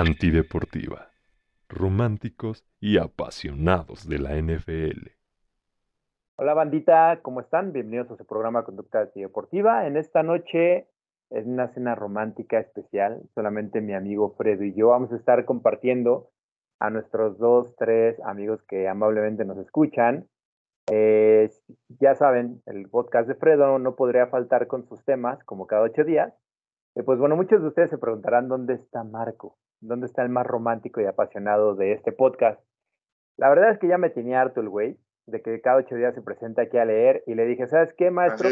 Antideportiva. Románticos y apasionados de la NFL. Hola bandita, ¿cómo están? Bienvenidos a su programa Conducta Antideportiva. En esta noche es una cena romántica especial. Solamente mi amigo Fredo y yo vamos a estar compartiendo a nuestros dos, tres amigos que amablemente nos escuchan. Eh, ya saben, el podcast de Fredo no podría faltar con sus temas como cada ocho días. Eh, pues bueno, muchos de ustedes se preguntarán dónde está Marco, dónde está el más romántico y apasionado de este podcast. La verdad es que ya me tenía harto el güey de que cada ocho días se presenta aquí a leer y le dije, ¿sabes qué, maestro?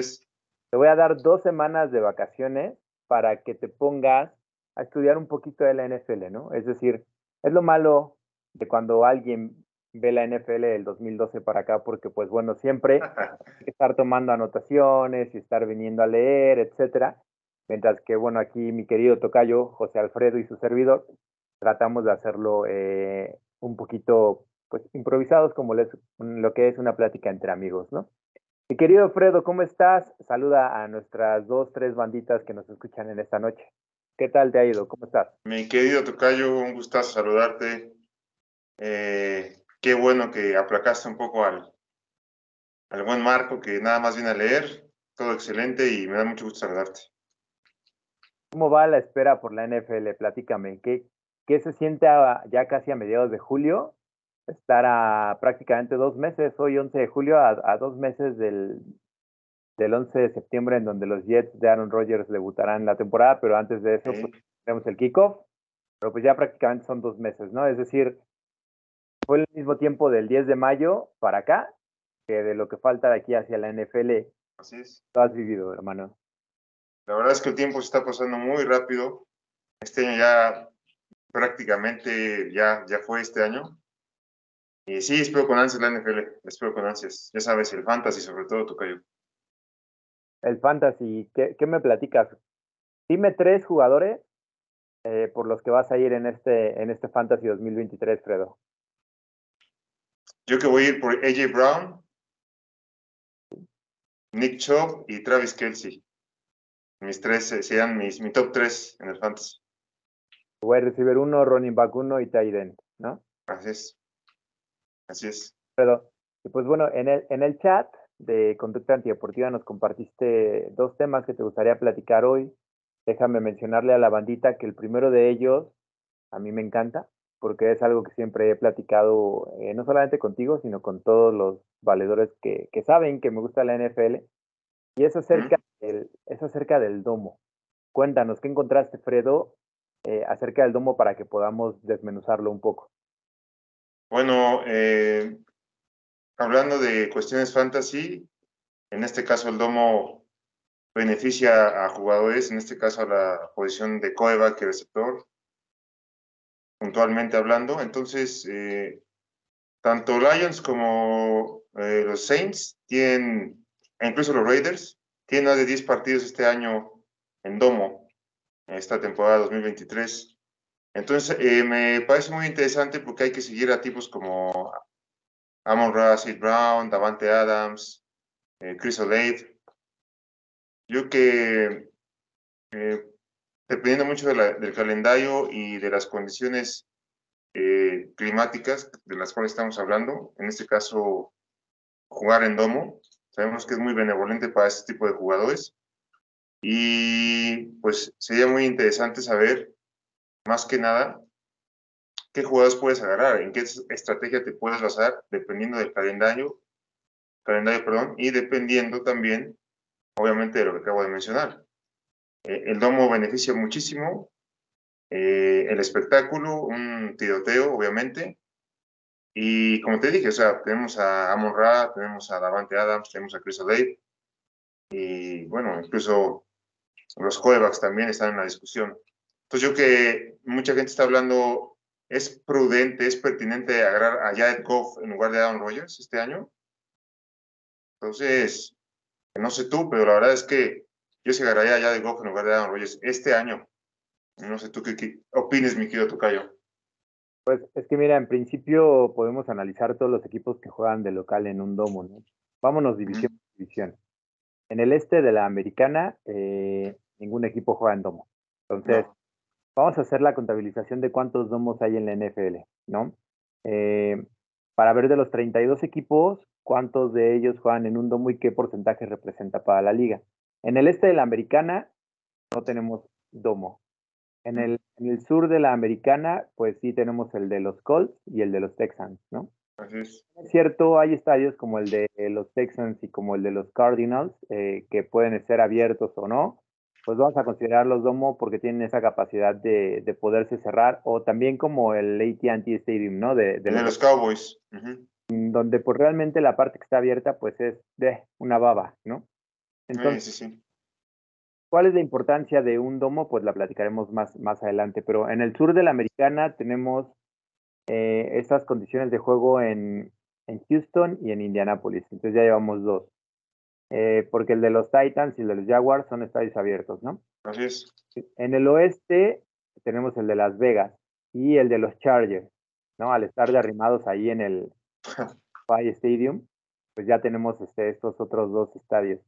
Te voy a dar dos semanas de vacaciones para que te pongas a estudiar un poquito de la NFL, ¿no? Es decir, es lo malo de cuando alguien ve la NFL del 2012 para acá, porque pues bueno, siempre hay que estar tomando anotaciones y estar viniendo a leer, etcétera. Mientras que, bueno, aquí mi querido tocayo, José Alfredo y su servidor, tratamos de hacerlo eh, un poquito, pues, improvisados como lo que es una plática entre amigos, ¿no? Mi querido Alfredo, ¿cómo estás? Saluda a nuestras dos, tres banditas que nos escuchan en esta noche. ¿Qué tal te ha ido? ¿Cómo estás? Mi querido Tocayo, un gustazo saludarte. Eh, qué bueno que aplacaste un poco al, al buen Marco, que nada más viene a leer. Todo excelente y me da mucho gusto saludarte. ¿Cómo va la espera por la NFL? Platícame, ¿qué, qué se siente ya casi a mediados de julio? Estar a prácticamente dos meses, hoy 11 de julio, a, dos meses del, del 11 de septiembre, en donde los Jets de Aaron Rodgers debutarán la temporada, pero antes de eso pues, tenemos el kickoff, pero pues ya prácticamente son dos meses, ¿no? Es decir, fue el mismo tiempo del 10 de mayo para acá que de lo que falta de aquí hacia la NFL. Así es. Lo has vivido, hermano. La verdad es que el tiempo se está pasando muy rápido. Este año ya prácticamente ya, ya fue este año. Y sí, espero con ansias la NFL, espero con ansias. Ya sabes, el fantasy sobre todo, Tocayo. El fantasy, ¿qué, qué me platicas? Dime tres jugadores eh, por los que vas a ir en este, en este fantasy 2023, Fredo. Yo que voy a ir por AJ Brown, Nick Chubb y Travis Kelsey. Mis tres eh, serían mis, mi top tres en el fantasy. Voy a recibir uno, running back uno y tight end, ¿no? Así es. Así es. Pero, pues bueno, en el, en el chat de Conducta Antideportiva nos compartiste dos temas que te gustaría platicar hoy. Déjame mencionarle a la bandita que el primero de ellos a mí me encanta, porque es algo que siempre he platicado, eh, no solamente contigo, sino con todos los valedores que, que saben que me gusta la NFL. Y es acerca, del, es acerca del domo. Cuéntanos, ¿qué encontraste, Fredo, eh, acerca del domo para que podamos desmenuzarlo un poco? Bueno, eh, hablando de cuestiones fantasy, en este caso el domo beneficia a jugadores, en este caso a la posición de coreback y receptor, puntualmente hablando. Entonces, eh, tanto Lions como los Saints tienen e incluso los Raiders, tienen más de 10 partidos este año en domo, esta temporada 2023. Entonces, eh, me parece muy interesante porque hay que seguir a tipos como Amon Russell Brown, Davante Adams, eh, Chris Olade. Yo que, eh, dependiendo mucho del calendario y de las condiciones climáticas de las cuales estamos hablando, en este caso, jugar en domo, Sabemos que es muy benevolente para este tipo de jugadores. Y pues sería muy interesante saber, más que nada, qué jugadores puedes agarrar, en qué estrategia te puedes basar, dependiendo del calendario, calendario perdón, y dependiendo también, obviamente, de lo que acabo de mencionar. Eh, el domo beneficia muchísimo, eh, el espectáculo, un tiroteo, obviamente, y como te dije, o sea, tenemos a Amon Ra, tenemos a Davante Adams, tenemos a Chris O'Dave, y bueno, incluso los corebacks también están en la discusión. Entonces yo que mucha gente está hablando, ¿es prudente, es pertinente agarrar a Jared Goff en lugar de Aaron Rodgers este año? Entonces, no sé tú, pero la verdad es que yo se agarraría a Jared Goff en lugar de Aaron Rodgers este año. No sé tú qué, qué opines, mi querido Tocayo. Pues es que mira, en principio podemos analizar todos los equipos que juegan de local en un domo, ¿no? Vámonos división por división. En el este de la americana, eh, ningún equipo juega en domo. Entonces, vamos a hacer la contabilización de cuántos domos hay en la NFL, ¿no? Eh, para ver de los 32 equipos, cuántos de ellos juegan en un domo y qué porcentaje representa para la liga. En el este de la americana no tenemos domo. En el, en el sur de la americana, pues sí tenemos el de los Colts y el de los Texans, ¿no? Así es. Es cierto, hay estadios como el de los Texans y como el de los Cardinals eh, que pueden ser abiertos o no, pues vamos a considerar los domo porque tienen esa capacidad de, de poderse cerrar, o también como el AT&T Stadium, ¿no? De, de De los- Cowboys. Ujú. donde pues realmente la parte que está abierta pues es de una baba, ¿no? Entonces, Sí, sí, sí. ¿cuál es la importancia de un domo? Pues la platicaremos más, más adelante, pero en el sur de la americana tenemos eh, estas condiciones de juego en, en Houston y en Indianapolis, entonces ya llevamos dos. Eh, porque el de los Titans y el de los Jaguars son estadios abiertos, ¿no? Así es. En el oeste tenemos el de Las Vegas y el de los Chargers, ¿no? Al estar derrimados ahí en el Fire Stadium, pues ya tenemos este, estos otros dos estadios.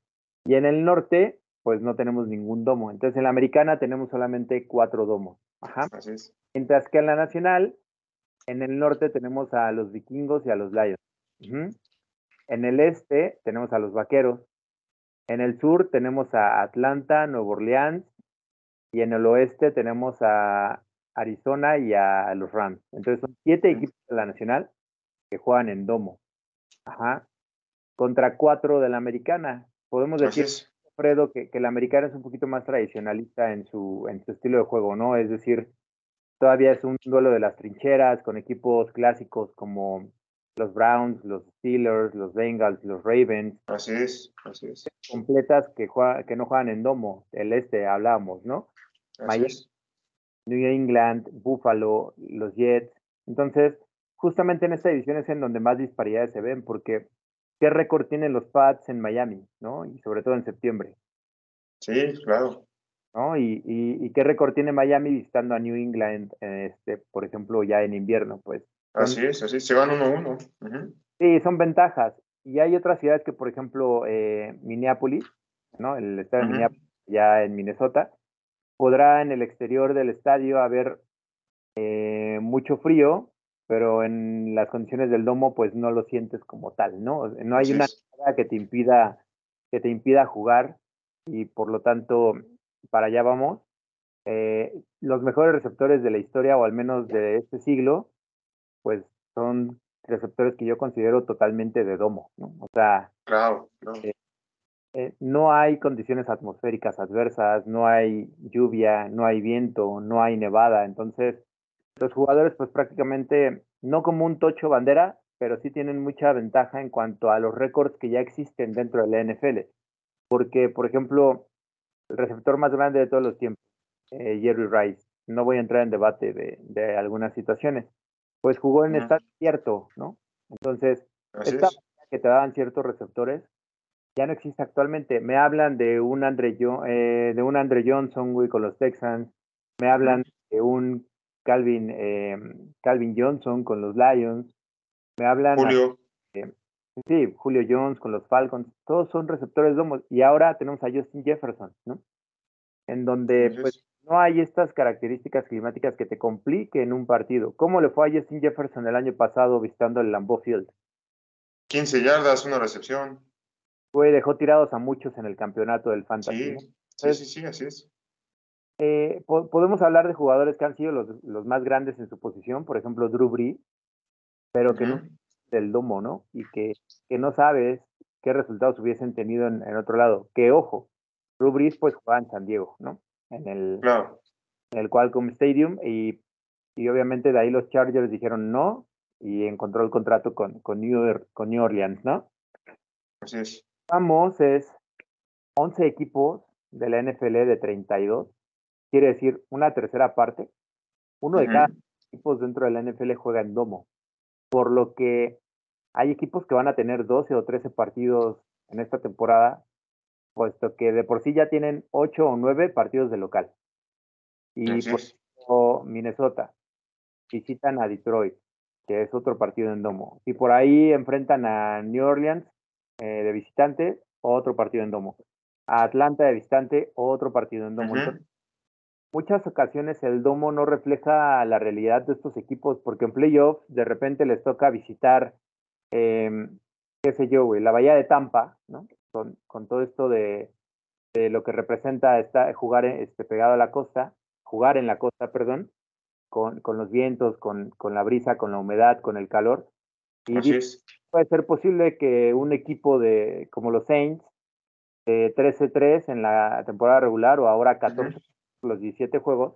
Y en el norte, pues no tenemos ningún domo. Entonces en la americana tenemos solamente cuatro domos. Ajá. Así es. Mientras que en la nacional, en el norte tenemos a los vikingos y a los lions. En el este tenemos a los vaqueros. En el sur tenemos a Atlanta, Nueva Orleans. Y en el oeste tenemos a Arizona y a los Rams. Entonces son siete equipos de la nacional que juegan en domo. Ajá. Contra cuatro de la americana. Podemos decir. Fredo, que, que la americana es un poquito más tradicionalista en su, en su estilo de juego, ¿no? Es decir, todavía es un duelo de las trincheras con equipos clásicos como los Browns, los Steelers, los Bengals, los Ravens, Así es. Así es. completas que, juega- que no juegan en domo, el este hablábamos, ¿no? Así Miami. es. New England, Buffalo, los Jets. Entonces, justamente en esta división es en donde más disparidades se ven, porque ¿qué récord tienen los Pats en Miami, ¿no? Y sobre todo en septiembre. Sí, claro. ¿No? Y, y, y qué récord tiene Miami visitando a New England, este, por ejemplo, ya en invierno, pues. Así es. Así. Se van uno a uno. Sí, son ventajas. Y hay otras ciudades que, por ejemplo, eh, Minneapolis, ¿no? El estado de. Minneapolis, ya en Minnesota, podrá en el exterior del estadio haber eh, mucho frío, pero en las condiciones del domo, pues no lo sientes como tal, ¿no? No hay Así una nada que te impida, que te impida jugar, y por lo tanto, para allá vamos. Eh, los mejores receptores de la historia, o al menos de este siglo, pues son receptores que yo considero totalmente de domo, ¿no? O sea, Claro. claro. eh, no hay condiciones atmosféricas adversas, no hay lluvia, no hay viento, no hay nevada, entonces los jugadores pues prácticamente no como un tocho bandera, pero sí tienen mucha ventaja en cuanto a los récords que ya existen dentro de la NFL, porque por ejemplo el receptor más grande de todos los tiempos, eh, Jerry Rice, no voy a entrar en debate de, de algunas situaciones, pues jugó en Ujú. estadio abierto, ¿no? Entonces Así esta es. que te daban ciertos receptores ya no existe actualmente. Me hablan de un Andre, Jo- eh, de un Andre Johnson, güey, con los Texans. Me hablan de un Calvin, eh, Calvin Johnson con los Lions. Me hablan, Julio. Sí, Julio Jones con los Falcons. Todos son receptores domos. Y ahora tenemos a Justin Jefferson, ¿no? En donde, pues, no hay estas características climáticas que te compliquen un partido. ¿Cómo le fue a Justin Jefferson el año pasado visitando el Lambeau Field? 15 yardas, una recepción. Fue, dejó tirados a muchos en el campeonato del Fantasy. Sí. ¿no? Sí, sí, sí, así es. Eh, po- podemos hablar de jugadores que han sido los, los más grandes en su posición, por ejemplo, Drew Brees, pero que no. Del domo, ¿no? Y que, que no sabes qué resultados hubiesen tenido en, en otro lado. Que ojo, Brees pues jugaba en San Diego, ¿no? En el, Claro. en el Qualcomm Stadium y, y obviamente de ahí los Chargers dijeron no y encontró el contrato con, con, New, Or- con New Orleans, ¿no? Así es. Vamos, es 11 equipos de la NFL de 32, quiere decir una tercera parte. Uno de cada equipos dentro de la NFL juega en domo, por lo que hay equipos que van a tener 12 o 13 partidos en esta temporada, puesto que de por sí ya tienen 8 o 9 partidos de local. Y por ejemplo, Minnesota visitan a Detroit, que es otro partido en domo. Y por ahí enfrentan a New Orleans eh, de visitante, otro partido en domo. A Atlanta de visitante, otro partido en domo. Entonces, muchas ocasiones el domo no refleja la realidad de estos equipos, porque en playoffs de repente les toca visitar, em, qué sé yo, güey, la Bahía de Tampa, ¿no? Con, con todo esto de, de, lo que representa esta, jugar este, pegado a la costa, jugar en la costa, perdón, con, con los vientos, con, con, la brisa, con la humedad, con el calor. Y Así es. puede ser posible que un equipo de como los Saints, de 13-3 en la temporada regular o ahora 14 uh -huh los 17 juegos,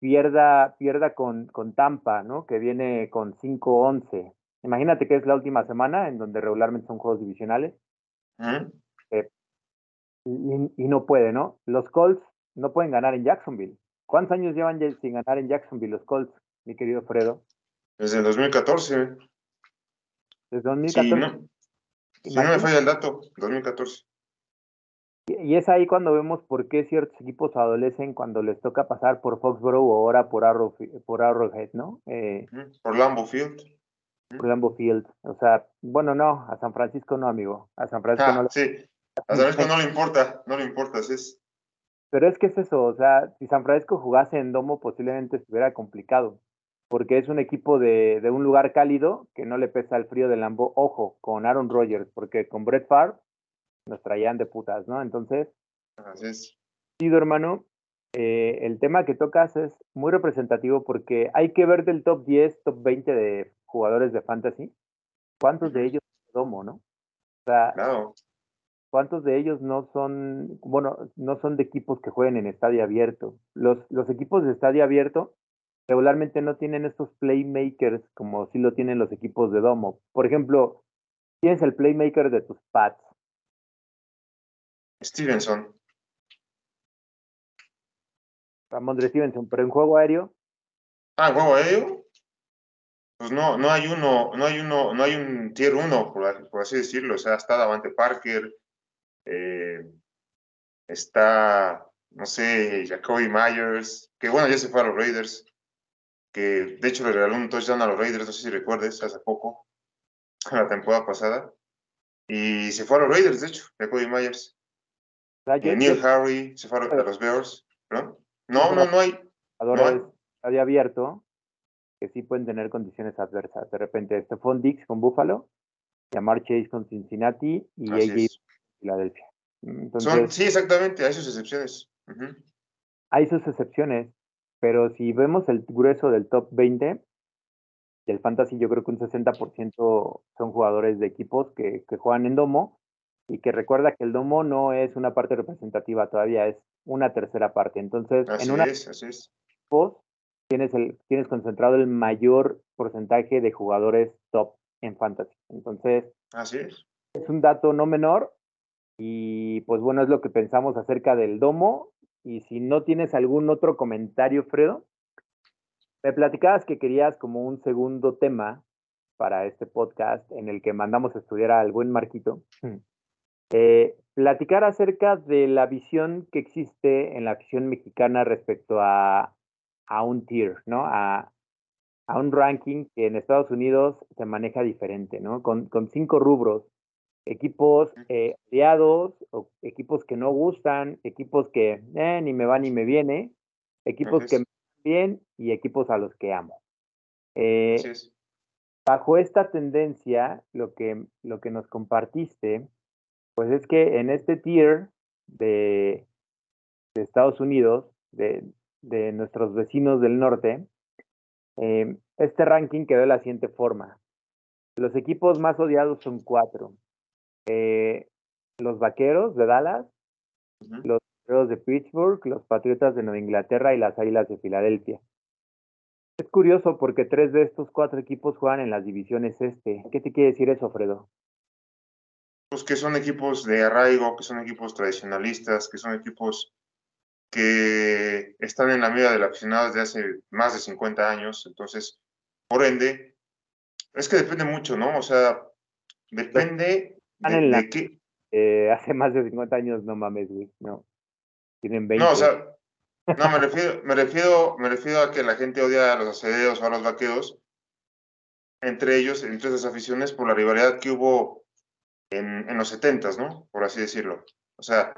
pierda, pierda con, con Tampa, ¿no? Que viene con 5-11. Imagínate que es la última semana en donde regularmente son juegos divisionales. Eh, y, y, no puede, ¿no? Los Colts no pueden ganar en Jacksonville. ¿Cuántos años llevan sin ganar en Jacksonville los Colts, mi querido Fredo? Desde el 2014. Desde 2014. Sí, no, si no me falla el dato, 2014. Y es ahí cuando vemos por qué ciertos equipos adolecen cuando les toca pasar por Foxborough o ahora por, Arrow, por Arrowhead, ¿no? Eh, por Lambeau Field. Por Lambeau Field. O sea, bueno, no, a San Francisco no, amigo. A San Francisco ah, no. Sí, a San Francisco no le importa, no le importa, es. Pero es que es eso, o sea, si San Francisco jugase en domo, posiblemente estuviera complicado. Porque es un equipo de, de un lugar cálido que no le pesa el frío del Lambeau. Ojo, con Aaron Rodgers, porque con Brett Favre nos traían de putas, ¿no? Entonces. Sí, hermano, eh, el tema que tocas es muy representativo porque hay que ver del top 10, top 20 de jugadores de fantasy, cuántos de ellos domo, ¿no? O sea, claro. cuántos de ellos no son, bueno, no son de equipos que jueguen en estadio abierto. Los, los equipos de estadio abierto regularmente no tienen estos playmakers como sí lo tienen los equipos de domo. Por ejemplo, tienes el playmaker de tus Pats, Stevenson. Ramondre Stevenson, pero en juego aéreo. Ah, en juego aéreo. Pues no, no hay uno, no hay uno, no hay un tier 1, por, por, así decirlo. O sea, está Davante Parker, eh, está, no sé, Jacoby Myers, que bueno, ya se fue a los Raiders, que de hecho le regaló un touchdown a los Raiders, no sé si recuerdes, hace poco, la temporada pasada. Y se fue a los Raiders, de hecho, Jacoby Myers. Eh, Neil Harry se fue a los Bears, ¿no? No, no, no hay. No hay. abierto que sí pueden tener condiciones adversas. De repente, Stephon Dix con Buffalo, Yamar Chase con Cincinnati y AJ es. Filadelfia. Entonces, Son, sí, exactamente, hay sus excepciones. Uh -huh. Hay sus excepciones, pero si vemos el grueso del top 20 del Fantasy, yo creo que un 60% son jugadores de equipos que, que juegan en domo y que recuerda que el domo no es una parte representativa todavía, es una tercera parte. Entonces, así en una es, así es. Post, tienes, el, tienes concentrado el mayor porcentaje de jugadores top en fantasy. Entonces, así es. Es un dato no menor y pues bueno, es lo que pensamos acerca del domo. Y si no tienes algún otro comentario, Fredo, me platicabas que querías como un segundo tema para este podcast en el que mandamos a estudiar al buen Marquito. Eh, platicar acerca de la visión que existe en la afición mexicana respecto a, a un tier, ¿no? A, a, un ranking que en Estados Unidos se maneja diferente, ¿no? Con, con cinco rubros. Equipos eh, aliados, o equipos que no gustan, equipos que eh, ni me va ni me viene, equipos que me van bien y equipos a los que amo. Eh, bajo esta tendencia, lo que, lo que nos compartiste, pues es que en este tier de, de Estados Unidos, de, de, nuestros vecinos del norte, eh, este ranking quedó de la siguiente forma. Los equipos más odiados son cuatro. Eh, los Vaqueros de Dallas, uh -huh. los Vaqueros de Pittsburgh, los Patriotas de Nueva Inglaterra y las Águilas de Filadelfia. Es curioso porque tres de estos cuatro equipos juegan en las divisiones este. ¿Qué te quiere decir eso, Fredo? Pues que son equipos de arraigo, que son equipos tradicionalistas, que son equipos que están en la mira del aficionado desde hace más de 50 años, entonces, por ende, es que depende mucho, ¿no? O sea, depende de, de la, qué... Eh, hace más de 50 años, no mames, güey, no. Tienen 20. No, o sea, no, me refiero, me refiero, me refiero a que la gente odia a los acederos o a los vaqueros, entre ellos, entre esas aficiones, por la rivalidad que hubo en, los setentas, ¿no? Por así decirlo. O sea,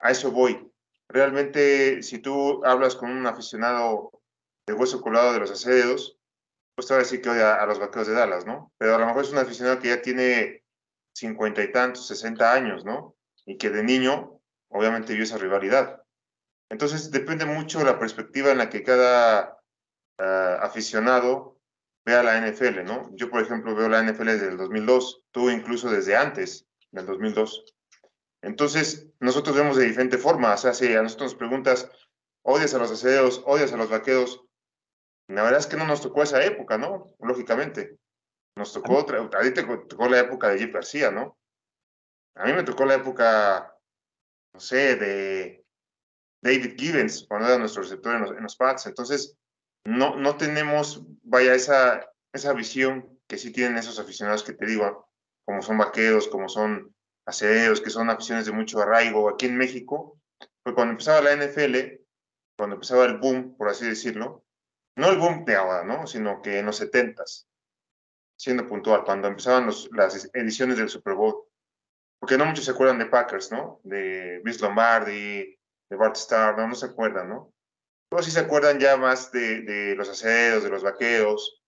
a eso voy. realmente si tú hablas con un aficionado de hueso colado de los acedos, pues te va a decir que odia a los vaqueros de Dallas, ¿no? Pero a lo mejor es un aficionado que ya tiene cincuenta y tantos, sesenta años, ¿no? Y que de niño, obviamente, vio esa rivalidad. Entonces, depende mucho de la perspectiva en la que cada uh, aficionado vea la NFL, ¿no? Yo, por ejemplo, veo la NFL desde el 2002, tú incluso desde antes del 2002. Entonces, nosotros vemos de diferente forma. O sea, si a nosotros nos preguntas, ¿odias a los aceros, odias a los vaqueros? La verdad es que no nos tocó esa época, ¿no? Lógicamente. Nos tocó otra, a ti te tocó la época de Jeff García, ¿no? A mí me tocó la época, no sé, de David Gibbons, cuando era nuestro receptor en los, en los Pats. Entonces, no, no tenemos, vaya, esa, esa visión que sí tienen esos aficionados que te digo, como son vaqueros, como son acereros, que son aficiones de mucho arraigo aquí en México, pues cuando empezaba la NFL, cuando empezaba el boom, por así decirlo, no el boom de ahora, ¿no? Sino que en los setentas, siendo puntual, cuando empezaban los, las ediciones del Super Bowl, porque no muchos se acuerdan de Packers, ¿no? De Vince Lombardi, de Bart Starr, no, no se acuerdan, ¿no? Todos sí se acuerdan ya más de, de los aceros, de los vaqueros,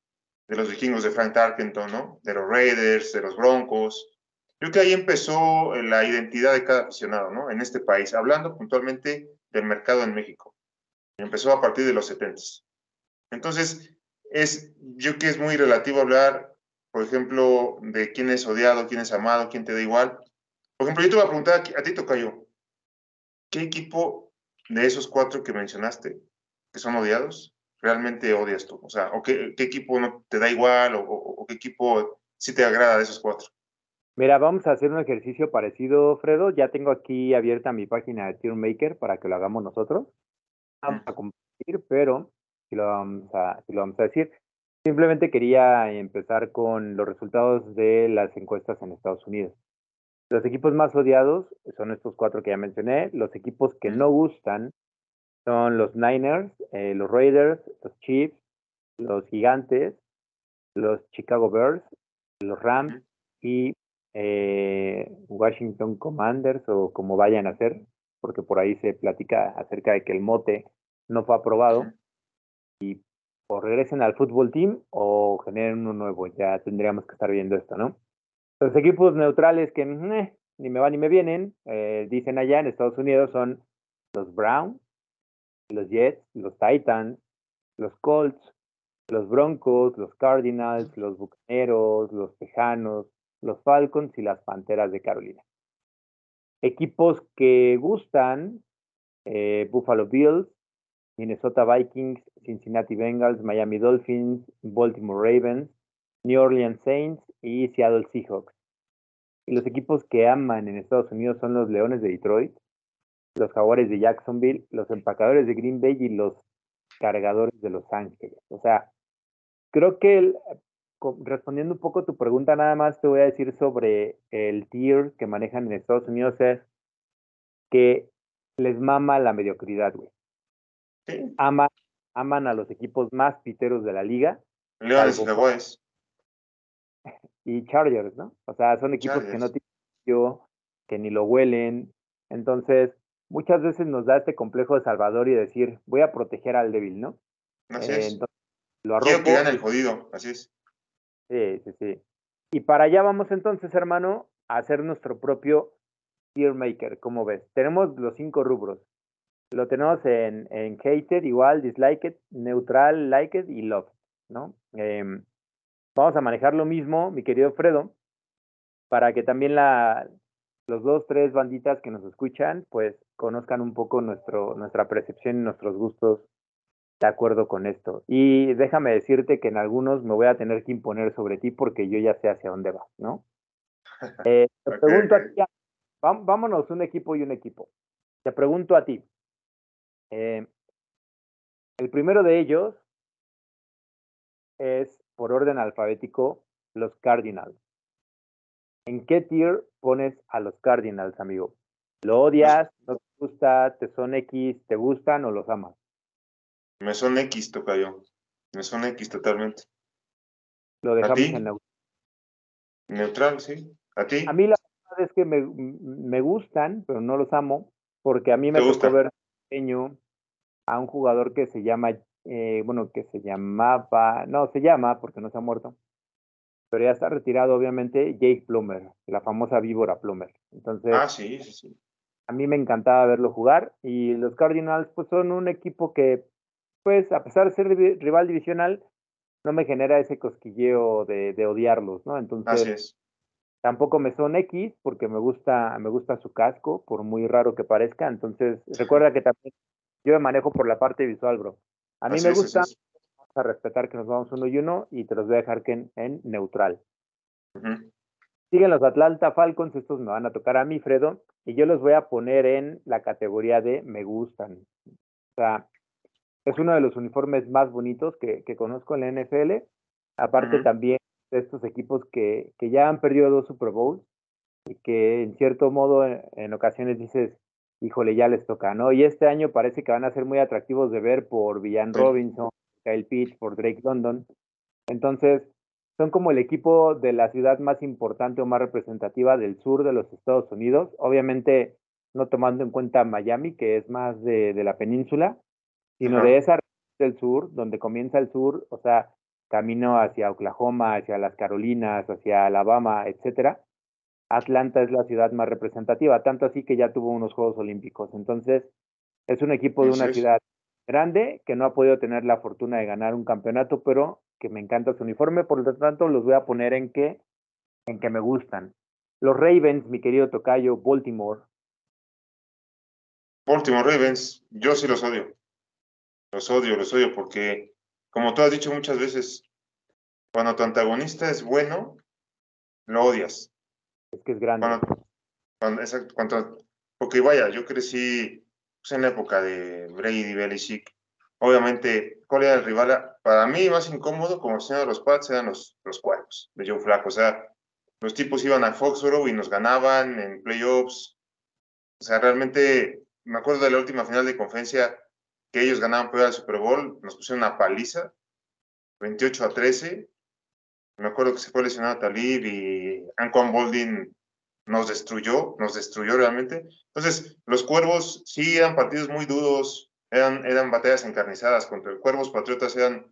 de los vikingos de Frank Tarkenton, ¿no? De los Raiders, de los Broncos. Creo que ahí empezó la identidad de cada aficionado, ¿no? En este país, hablando puntualmente del mercado en México. Empezó a partir de los 70. Entonces, es, yo creo que es muy relativo hablar, por ejemplo, de quién es odiado, quién es amado, quién te da igual. Por ejemplo, yo te voy a preguntar a ti, Tocayo, ¿qué equipo de esos cuatro que mencionaste, que son odiados, realmente odias tú? O sea, ¿o qué, qué equipo no te da igual o, o, o, qué equipo sí te agrada de esos cuatro? Mira, vamos a hacer un ejercicio parecido, Fredo. Ya tengo aquí abierta mi página de Maker para que lo hagamos nosotros. Vamos a compartir, pero si lo vamos a, si lo vamos a decir. Simplemente quería empezar con los resultados de las encuestas en Estados Unidos. Los equipos más odiados son estos cuatro que ya mencioné. Los equipos que no gustan son los Niners, eh, los Raiders, los Chiefs, los Gigantes, los Chicago Bears, los Rams y eh, Washington Commanders o como vayan a ser, porque por ahí se platica acerca de que el mote no fue aprobado y o regresen al fútbol team o generen uno nuevo. Ya tendríamos que estar viendo esto, ¿no? Los equipos neutrales que eh, ni me van ni me vienen, eh, dicen allá en Estados Unidos son los Browns, los Jets, los Titans, los Colts, los Broncos, los Cardinals, los Bucaneros, los Tejanos, los Falcons y las Panteras de Carolina. Equipos que gustan, eh, Buffalo Bills, Minnesota Vikings, Cincinnati Bengals, Miami Dolphins, Baltimore Ravens, New Orleans Saints y Seattle Seahawks. Y los equipos que aman en Estados Unidos son los Leones de Detroit, los Jaguares de Jacksonville, los Empacadores de Green Bay y los Cargadores de Los Ángeles. O sea, creo que el, respondiendo un poco a tu pregunta, nada más te voy a decir sobre el tier que manejan en Estados Unidos es que les mama la mediocridad, güey. Sí. Aman, aman a los equipos más piteros de la liga. Leones y Jaguares. Y Chargers, ¿no? O sea, son equipos Chargers. que no tienen yo, que ni lo huelen. Entonces, muchas veces nos da este complejo de Salvador y decir, voy a proteger al débil, ¿no? Así eh, es. Entonces, lo Quiero que gane el jodido, así es. Sí, sí, sí. Y para allá vamos entonces, hermano, a hacer nuestro propio tier maker, como ves. Tenemos los cinco rubros. Lo tenemos en, en hated, igual, dislike it, neutral, like it y love, ¿no? Eh, vamos a manejar lo mismo, mi querido Fredo, para que también la, los dos, tres banditas que nos escuchan, pues conozcan un poco nuestro, nuestra percepción y nuestros gustos de acuerdo con esto. Y déjame decirte que en algunos me voy a tener que imponer sobre ti porque yo ya sé hacia dónde vas, ¿no? Eh, te okay, pregunto okay. a ti, vámonos un equipo y un equipo. Te pregunto a ti. Eh, el primero de ellos es, por orden alfabético, los Cardinals. ¿En qué tier pones a los Cardinals, amigo? ¿Lo odias? ¿No te gusta? ¿Te son X? ¿Te gustan o los amas? Me son X, Tocayo. Me son X totalmente. Lo dejamos en neutral. Neutral, sí. ¿A ti? A mí la verdad es que me, me gustan, pero no los amo, porque a mí me ¿Te tocó gusta? ver pequeño a un jugador que se llama, eh, bueno, que se llamaba, no, se llama porque no se ha muerto, pero ya está retirado obviamente Jake Plummer, la famosa víbora Plummer. Entonces, Ah, sí, sí, sí. a mí me encantaba verlo jugar y los Cardinals pues son un equipo que pues a pesar de ser rival divisional no me genera ese cosquilleo de, de odiarlos, ¿no? Entonces Así es. tampoco me son X porque me gusta me gusta su casco por muy raro que parezca, entonces recuerda que también yo me manejo por la parte visual, bro. A mí Así me es, gusta es. A respetar que nos vamos uno y uno y te los voy a dejar que en, en neutral. Siguen los Atlanta Falcons, estos me van a tocar a mí, Fredo, y yo los voy a poner en la categoría de me gustan. O sea, es uno de los uniformes más bonitos que, que conozco en la NFL. Aparte también de estos equipos que, que ya han perdido dos Super Bowls y que en cierto modo en, en ocasiones dices, híjole, ya les toca, ¿no? Y este año parece que van a ser muy atractivos de ver por Villan Sí. Robinson, Kyle Pitts, por Drake London. Entonces, son como el equipo de la ciudad más importante o más representativa del sur de los Estados Unidos. Obviamente, no tomando en cuenta Miami, que es más de, de la península, sino Ajá. de esa región del sur, donde comienza el sur, o sea, camino hacia Oklahoma, hacia las Carolinas, hacia Alabama, etcétera. Atlanta es la ciudad más representativa, tanto así que ya tuvo unos Juegos Olímpicos. Entonces, es un equipo de una ciudad grande que no ha podido tener la fortuna de ganar un campeonato, pero que me encanta su uniforme, por lo tanto los voy a poner en que en que me gustan. Los Ravens, mi querido tocayo, Baltimore, Baltimore Ravens, yo sí los odio. Los odio, los odio porque, como tú has dicho muchas veces, cuando tu antagonista es bueno, lo odias. es que es grande. Cuando, cuando- exacto, cuando- porque vaya, yo crecí pues, en la época de Brady, Belichick. Obviamente, ¿cuál era el rival? Para mí, más incómodo, como el de los Pats, eran los, los cuervos de Joe Flaco. O sea, los tipos iban a Foxborough y nos ganaban en playoffs. O sea, realmente, me acuerdo de la última final de conferencia que ellos ganaban por el Super Bowl, nos pusieron una paliza, 28 a 13. Me acuerdo que se fue lesionado Talib y Anquan Boldin nos destruyó, nos destruyó realmente. Entonces, los Cuervos sí eran partidos muy duros, eran, eran batallas encarnizadas contra el Cuervos, Patriotas eran,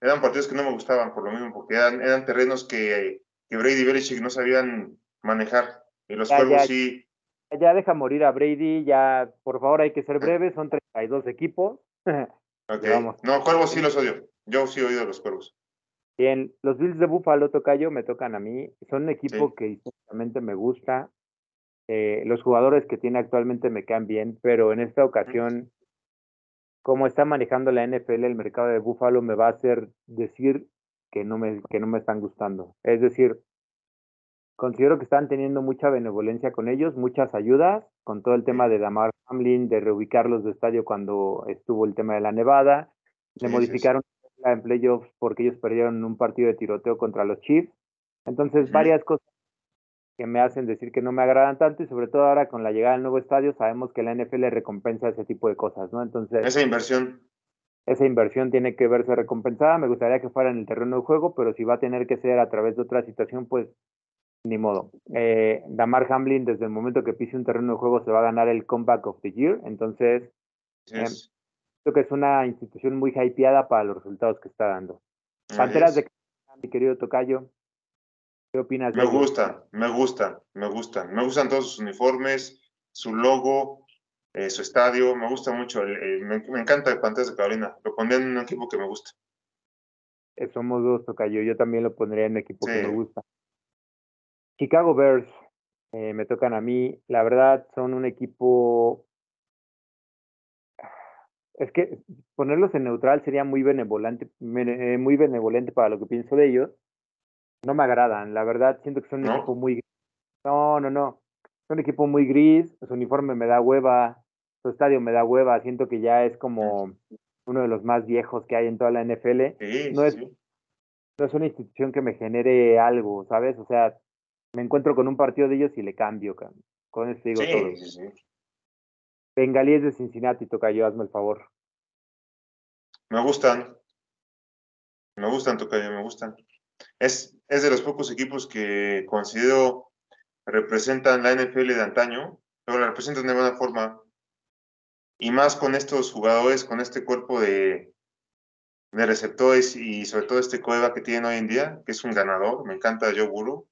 eran partidos que no me gustaban por lo mismo, porque eran, eran terrenos que, que Brady y Belichick no sabían manejar. Y los Ya, Cuervos ya. sí, Ya deja morir a Brady, ya, por favor, hay que ser breves, son 32 equipos. ok. Vamos. No, Cuervos sí los odio. Yo sí he oído a los Cuervos. Bien, los Bills de Buffalo, Tocayo, me tocan a mí. Son un equipo Sí. que históricamente me gusta. Eh, los jugadores que tiene actualmente me caen bien, pero en esta ocasión, como está manejando la NFL, el mercado de Buffalo me va a hacer decir que no me, que no me están gustando. Es decir, considero que están teniendo mucha benevolencia con ellos, muchas ayudas, con todo el tema de Damar Hamlin, de reubicarlos de estadio cuando estuvo el tema de la nevada, le sí, modificaron en playoffs porque ellos perdieron un partido de tiroteo contra los Chiefs. Entonces, varias cosas que me hacen decir que no me agradan tanto y sobre todo ahora con la llegada del nuevo estadio sabemos que la NFL recompensa ese tipo de cosas, ¿no? Entonces, Esa inversión. esa inversión tiene que verse recompensada. Me gustaría que fuera en el terreno de juego, pero si va a tener que ser a través de otra situación, pues ni modo. Eh, Damar Hamlin, desde el momento que pise un terreno de juego, se va a ganar el Comeback of the Year. Entonces. Creo que es una institución muy hypeada para los resultados que está dando. Así Panteras es. de Carolina, mi querido Tocayo, ¿qué opinas de Me ellos? gustan, me gustan, me gustan. Me gustan todos sus uniformes, su logo, eh, su estadio. Me gusta mucho. el- el- me, me encanta el Panteras de Carolina. Lo pondré en un equipo que me gusta. Eh, Somos dos, Tocayo. Yo también lo pondría en un equipo que me gusta. Chicago Bears, eh, me tocan a mí. La verdad, son un equipo. Es que ponerlos en neutral sería muy benevolente, bene- eh, muy benevolente para lo que pienso de ellos. No me agradan, la verdad, siento que son un ¿No? equipo muy. No, no, no. Son un equipo muy gris, su uniforme me da hueva, su estadio me da hueva, siento que ya es como uno de los más viejos que hay en toda la NFL. Sí, No es- sí. no es una institución que me genere algo, ¿sabes? O sea, me encuentro con un partido de ellos y le cambio. Con eso digo Sí, todo. Bengalíes de Cincinnati, Tocayo, hazme el favor. Me gustan. Me gustan, Tocayo, me gustan. Es, es de los pocos equipos que considero representan la NFL de antaño, pero la representan de buena forma. y más con estos jugadores, con este cuerpo de, de receptores y sobre todo este cueva que tienen hoy en día, que es un ganador, me encanta Joe Burrow.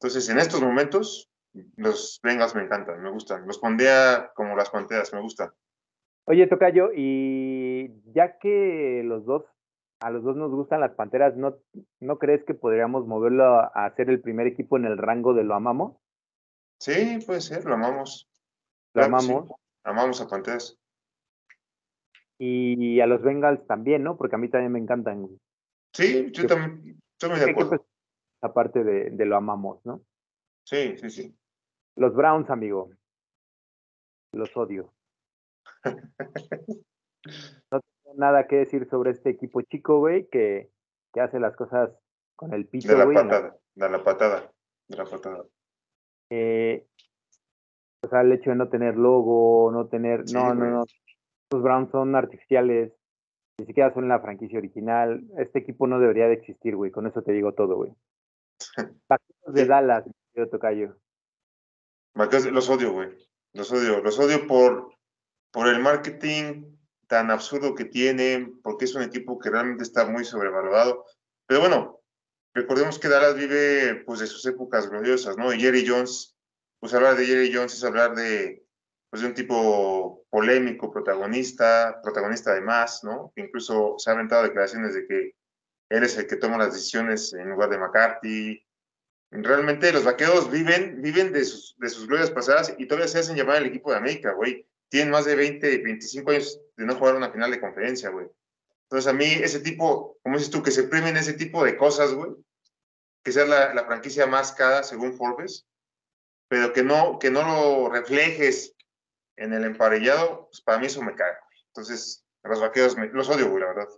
Entonces, en estos momentos, los Bengals me encantan, me gustan. Los pondría como las panteras, me gustan. Oye, Tocayo, y ya que los dos, a los dos nos gustan las panteras, ¿no, ¿no crees que podríamos moverlo a ser el primer equipo en el rango de lo amamos? Sí, puede ser, lo amamos. Lo amamos. Amamos a Panteras. Y a los Bengals también, ¿no? Porque a mí también me encantan. Sí, yo también estoy muy de acuerdo. Aparte de, de lo amamos, ¿no? Sí, sí, sí. Los Browns, amigo. Los odio. no tengo nada que decir sobre este equipo chico, güey, que, que hace las cosas con el piso, De la güey. patada, de la patada, de la patada. Eh, o sea, el hecho de no tener logo, no tener. Sí, no, no, no. Los Browns son artificiales. Ni siquiera son la franquicia original. Este equipo no debería de existir, güey. Con eso te digo todo, güey. Vaqueros de. Dallas, yo tocayo. Los odio, güey. Los odio. Los odio por, por el marketing tan absurdo que tienen, porque es un equipo que realmente está muy sobrevalorado. Pero bueno, recordemos que Dallas vive pues de sus épocas gloriosas, ¿no? Y Jerry Jones, pues hablar de Jerry Jones es hablar de, pues, de un tipo polémico, protagonista, protagonista además, ¿no? Que incluso se ha aventado declaraciones de que él es el que toma las decisiones en lugar de McCarthy. Realmente los vaqueros viven, viven de sus, de sus glorias pasadas y todavía se hacen llamar el equipo de América, güey. Tienen más de 20, 25 años de no jugar una final de conferencia, güey. Entonces a mí ese tipo, como dices tú, que se premien ese tipo de cosas, güey, que sea la, la franquicia más cara según Forbes, pero que no, que no lo reflejes en el emparellado, pues para mí eso me caga. güey. Entonces, a los vaqueros me- los odio, güey, la verdad.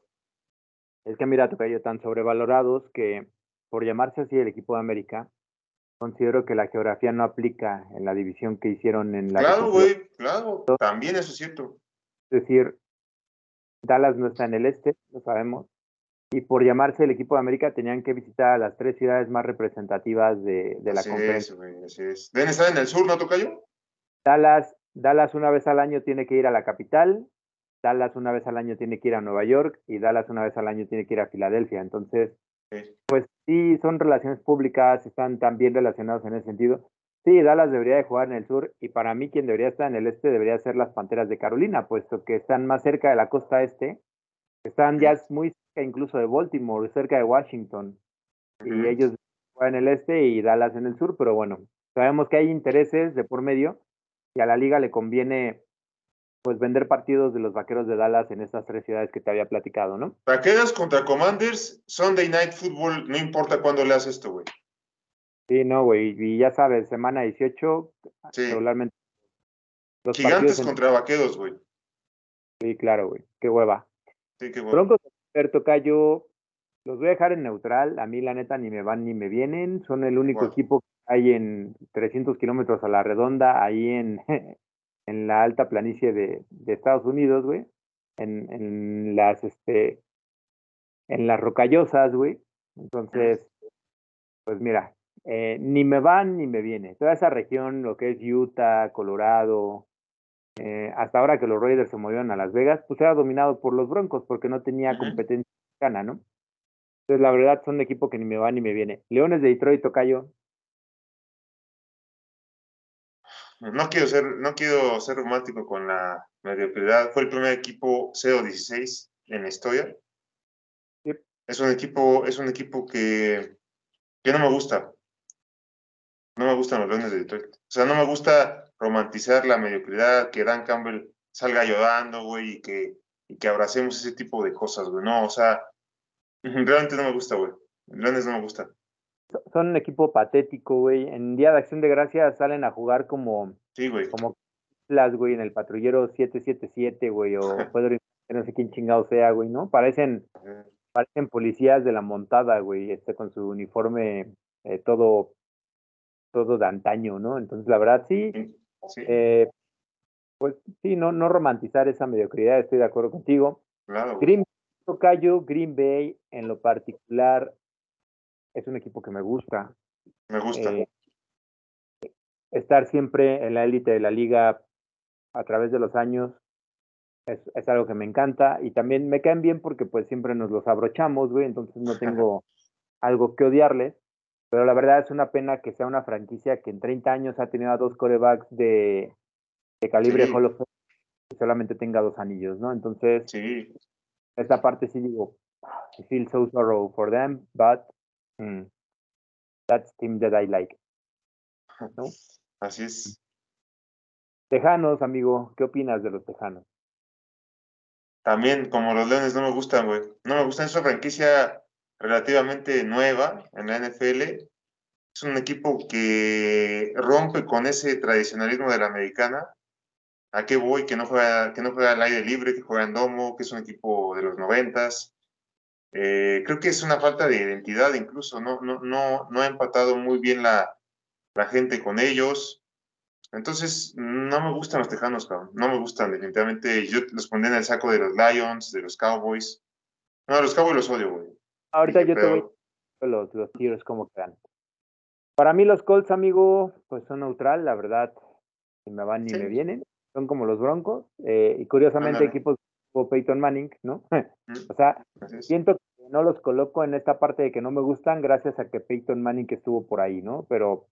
Es que mira, tocayo, tan sobrevalorados que por llamarse así el equipo de América, considero que la geografía no aplica en la división que hicieron en la. Claro, güey, claro. También eso es cierto. Es decir, Dallas no está en el este, lo sabemos. Y por llamarse el equipo de América tenían que visitar a las tres ciudades más representativas de, de la así conferencia. es, güey, así es. Deben estar en el sur, ¿no, Tocayo? Dallas, Dallas una vez al año tiene que ir a la capital, Dallas una vez al año tiene que ir a Nueva York y Dallas una vez al año tiene que ir a Filadelfia. Entonces, Sí. pues sí, son relaciones públicas, están también relacionados en ese sentido. Sí, Dallas debería de jugar en el sur y para mí quien debería estar en el este debería ser las Panteras de Carolina, puesto que están más cerca de la costa este, están ya muy cerca incluso de Baltimore, cerca de Washington, y ellos juegan en el este y Dallas en el sur, pero bueno, sabemos que hay intereses de por medio y a la liga le conviene pues vender partidos de los vaqueros de Dallas en estas tres ciudades que te había platicado, ¿no? Vaqueros contra Commanders, Sunday Night Football, no importa cuándo le haces esto, güey. Sí, no, güey, y ya sabes, semana 18, Sí. regularmente. Los Gigantes en- contra vaqueros, güey. Sí, claro, güey, qué hueva. Sí, qué bueno. Broncos Tocayo, los voy a dejar en neutral, a mí la neta ni me van ni me vienen, son el único equipo que hay en 300 kilómetros a la redonda, ahí en, en la alta planicie de, de Estados Unidos, güey, en, en las, este, en las rocallosas, güey, entonces, pues mira, eh, ni me van ni me viene, toda esa región, lo que es Utah, Colorado, eh, hasta ahora que los Raiders se movieron a Las Vegas, pues era dominado por los Broncos porque no tenía competencia mexicana, ¿no? Entonces, la verdad, son un equipo que ni me va ni me viene. Leones de Detroit, Tocayo. No quiero ser, no quiero ser romántico con la mediocridad. Fue el primer equipo 0-16 en la historia. Yep. Es un equipo, es un equipo que, que no me gusta. No me gustan los Leones de Detroit. O sea, no me gusta romantizar la mediocridad, que Dan Campbell salga llorando, güey, y que, y que abracemos ese tipo de cosas, güey. No, o sea, realmente no me gusta, güey. Leones no me gusta. Son un equipo patético, güey. En Día de Acción de Gracias salen a jugar como, Sí, güey. como las, güey, en el patrullero 777, güey, o Pedro, no sé quién chingado sea, güey, ¿no? Parecen, parecen policías de la montada, güey, este, con su uniforme eh, todo, todo de antaño, ¿no? Entonces, la verdad, sí, Sí, Eh, pues sí, no, no romantizar esa mediocridad, estoy de acuerdo contigo. claro. Green Green Bay, en lo particular, es un equipo que me gusta. Me gusta. Eh, estar siempre en la élite de la liga a través de los años, Es, es, algo que me encanta y también me caen bien porque pues siempre nos los abrochamos, güey, entonces no tengo algo que odiarles, pero la verdad es una pena que sea una franquicia que en 30 años ha tenido a dos corebacks de, de calibre Sí. Hall of Fame y solamente tenga dos anillos, ¿no? Entonces, Sí, esta parte sí digo, I feel so sorrow for them, but mm, that's team that I like. ¿no? así es. Tejanos, amigo, ¿qué opinas de los Tejanos? También, como los Leones no me gustan, güey. No me gustan. Es una franquicia relativamente nueva en la NFL. Es un equipo que rompe con ese tradicionalismo de la americana. ¿A qué voy? Que no juega, que no juega al aire libre, que juega en domo, que es un equipo de los noventas. Eh, creo que es una falta de identidad incluso. No, no, no, no ha empatado muy bien la, la gente con ellos. Entonces, no me gustan los tejanos, cabrón. No me gustan, definitivamente. Yo los pondré en el saco de los Lions, de los Cowboys. No, los Cowboys los odio, güey. Ahorita yo te voy a los, los tiros como quedan. Para mí los Colts, amigo, pues son neutral, la verdad, ni me van ni Sí. me vienen. Son como los Broncos. eh, y curiosamente Ándale. equipos como Peyton Manning, ¿no? O sea, es. siento que no los coloco en esta parte de que no me gustan gracias a que Peyton Manning estuvo por ahí, ¿no? Pero, o